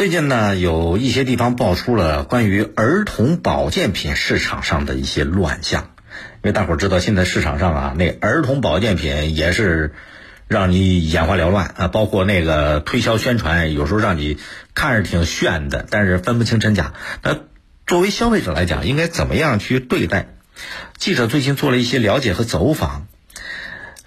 最近呢，有一些地方爆出了关于儿童保健品市场上的一些乱象，因为大伙儿知道，现在市场上啊，那儿童保健品也是让你眼花缭乱啊，包括那个推销宣传，有时候让你看着挺炫的，但是分不清真假。那作为消费者来讲，应该怎么样去对待？记者最近做了一些了解和走访，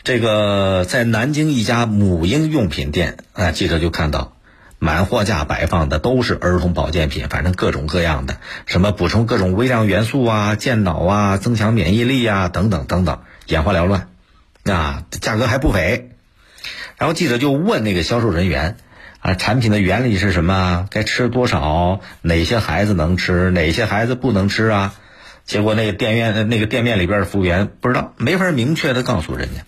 这个在南京一家母婴用品店啊，记者就看到。满货架摆放的都是儿童保健品，反正各种各样的，什么补充各种微量元素啊、健脑啊、增强免疫力啊等等等等，眼花缭乱，啊，价格还不菲。然后记者就问那个销售人员，啊，产品的原理是什么？该吃多少？哪些孩子能吃？哪些孩子不能吃啊？结果那个店员那个店面里边的服务员不知道，没法明确的告诉人家。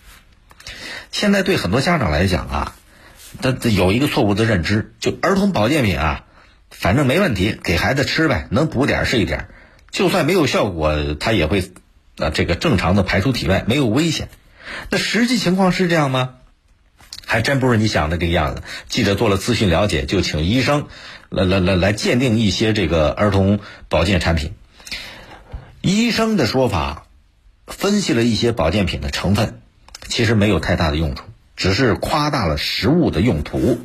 现在对很多家长来讲啊。他有一个错误的认知，就儿童保健品啊，反正没问题，给孩子吃呗，能补点是一点，就算没有效果，他也会啊这个正常的排出体外，没有危险。那实际情况是这样吗？还真不是你想的这个样子。记者做了咨询了解，就请医生来来来来鉴定一些这个儿童保健产品。医生的说法，分析了一些保健品的成分，其实没有太大的用处。只是夸大了食物的用途。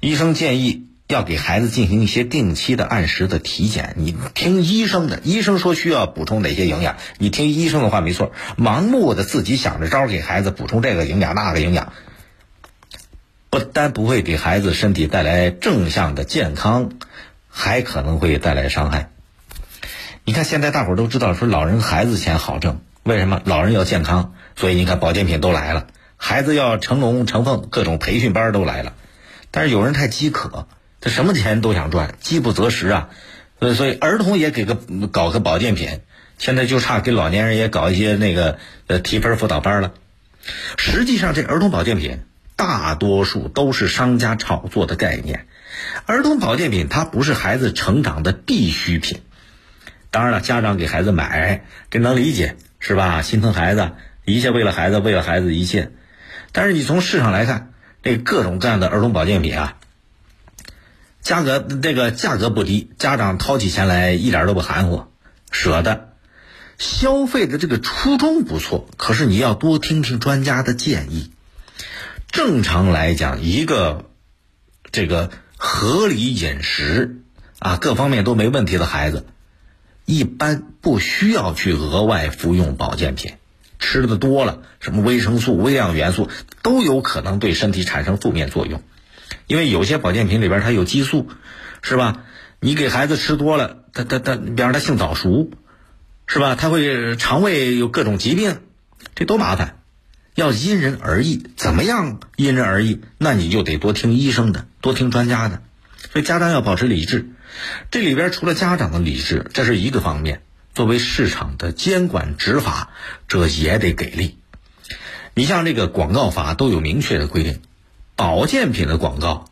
医生建议要给孩子进行一些定期的、按时的体检。你听医生的，医生说需要补充哪些营养，你听医生的话没错。盲目的自己想着招给孩子补充这个营养那个营养，不但不会给孩子身体带来正向的健康，还可能会带来伤害。你看现在大伙都知道说老人孩子钱好挣，为什么？老人要健康，所以你看保健品都来了。孩子要成龙成凤，各种培训班都来了，但是有人太饥渴，他什么钱都想赚，饥不择食啊，所以所以儿童也给个搞个保健品，现在就差给老年人也搞一些那个呃提分辅导班了。实际上，这儿童保健品大多数都是商家炒作的概念。儿童保健品它不是孩子成长的必需品，当然了，家长给孩子买这能理解是吧？心疼孩子，一切为了孩子，为了孩子一切。但是你从市场来看，这各种各样的儿童保健品啊，价格这个价格不低，家长掏起钱来一点都不含糊，舍得。消费的这个初衷不错，可是你要多听听专家的建议。正常来讲，一个这个合理饮食啊，各方面都没问题的孩子，一般不需要去额外服用保健品。吃的多了，什么维生素、微量元素都有可能对身体产生负面作用，因为有些保健品里边它有激素，是吧？你给孩子吃多了，他他他，比方他性早熟，是吧？他会肠胃有各种疾病，这多麻烦，要因人而异。怎么样因人而异？那你就得多听医生的，多听专家的。所以家长要保持理智，这里边除了家长的理智，这是一个方面。作为市场的监管执法，这也得给力。你像这个广告法都有明确的规定，保健品的广告，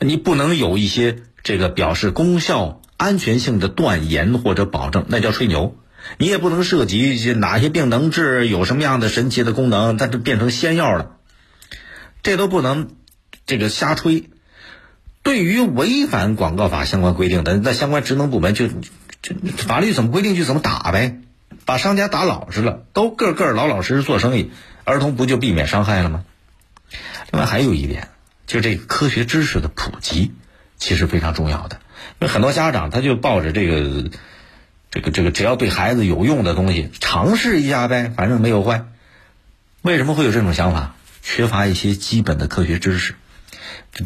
你不能有一些这个表示功效、安全性的断言或者保证，那叫吹牛。你也不能涉及哪些病能治，有什么样的神奇的功能，但是变成仙药了，这都不能这个瞎吹。对于违反广告法相关规定的，那相关职能部门就。法律怎么规定就怎么打呗，把商家打老实了，都个个老老实实做生意，儿童不就避免伤害了吗？另外还有一点，就这个科学知识的普及，其实非常重要的。因为很多家长他就抱着这个，这个这个只要对孩子有用的东西，尝试一下呗，反正没有坏。为什么会有这种想法？缺乏一些基本的科学知识。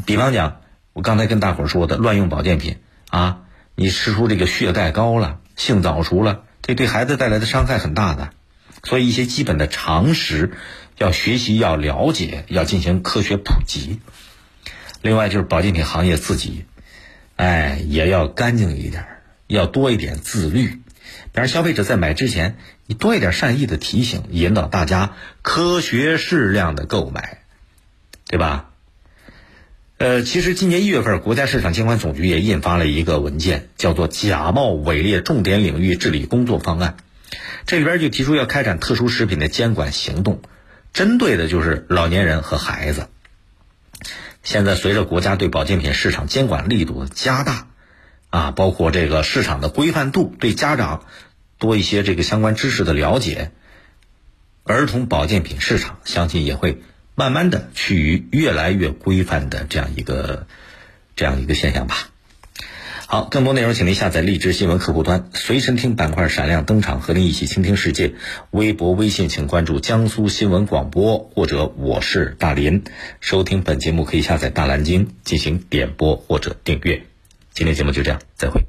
比方讲，我刚才跟大伙儿说的乱用保健品啊。你吃出这个血钙高了，性早熟了，这对孩子带来的伤害很大的，所以一些基本的常识要学习、要了解、要进行科学普及。另外就是保健品行业自己，哎，也要干净一点，要多一点自律。比如消费者在买之前，你多一点善意的提醒，引导大家科学适量的购买，对吧？呃，其实今年一月份，国家市场监管总局也印发了一个文件，叫做《假冒伪劣重点领域治理工作方案》。这里边就提出要开展特殊食品的监管行动，针对的就是老年人和孩子。现在随着国家对保健品市场监管力度的加大，啊，包括这个市场的规范度，对家长多一些这个相关知识的了解，儿童保健品市场相信也会慢慢的趋于越来越规范的这样一个这样一个现象吧。好，更多内容请您下载荔枝新闻客户端，随身听板块闪亮登场，和您一起倾听世界。微博、微信请关注江苏新闻广播或者我是大林。收听本节目可以下载大蓝鲸进行点播或者订阅。今天节目就这样，再会。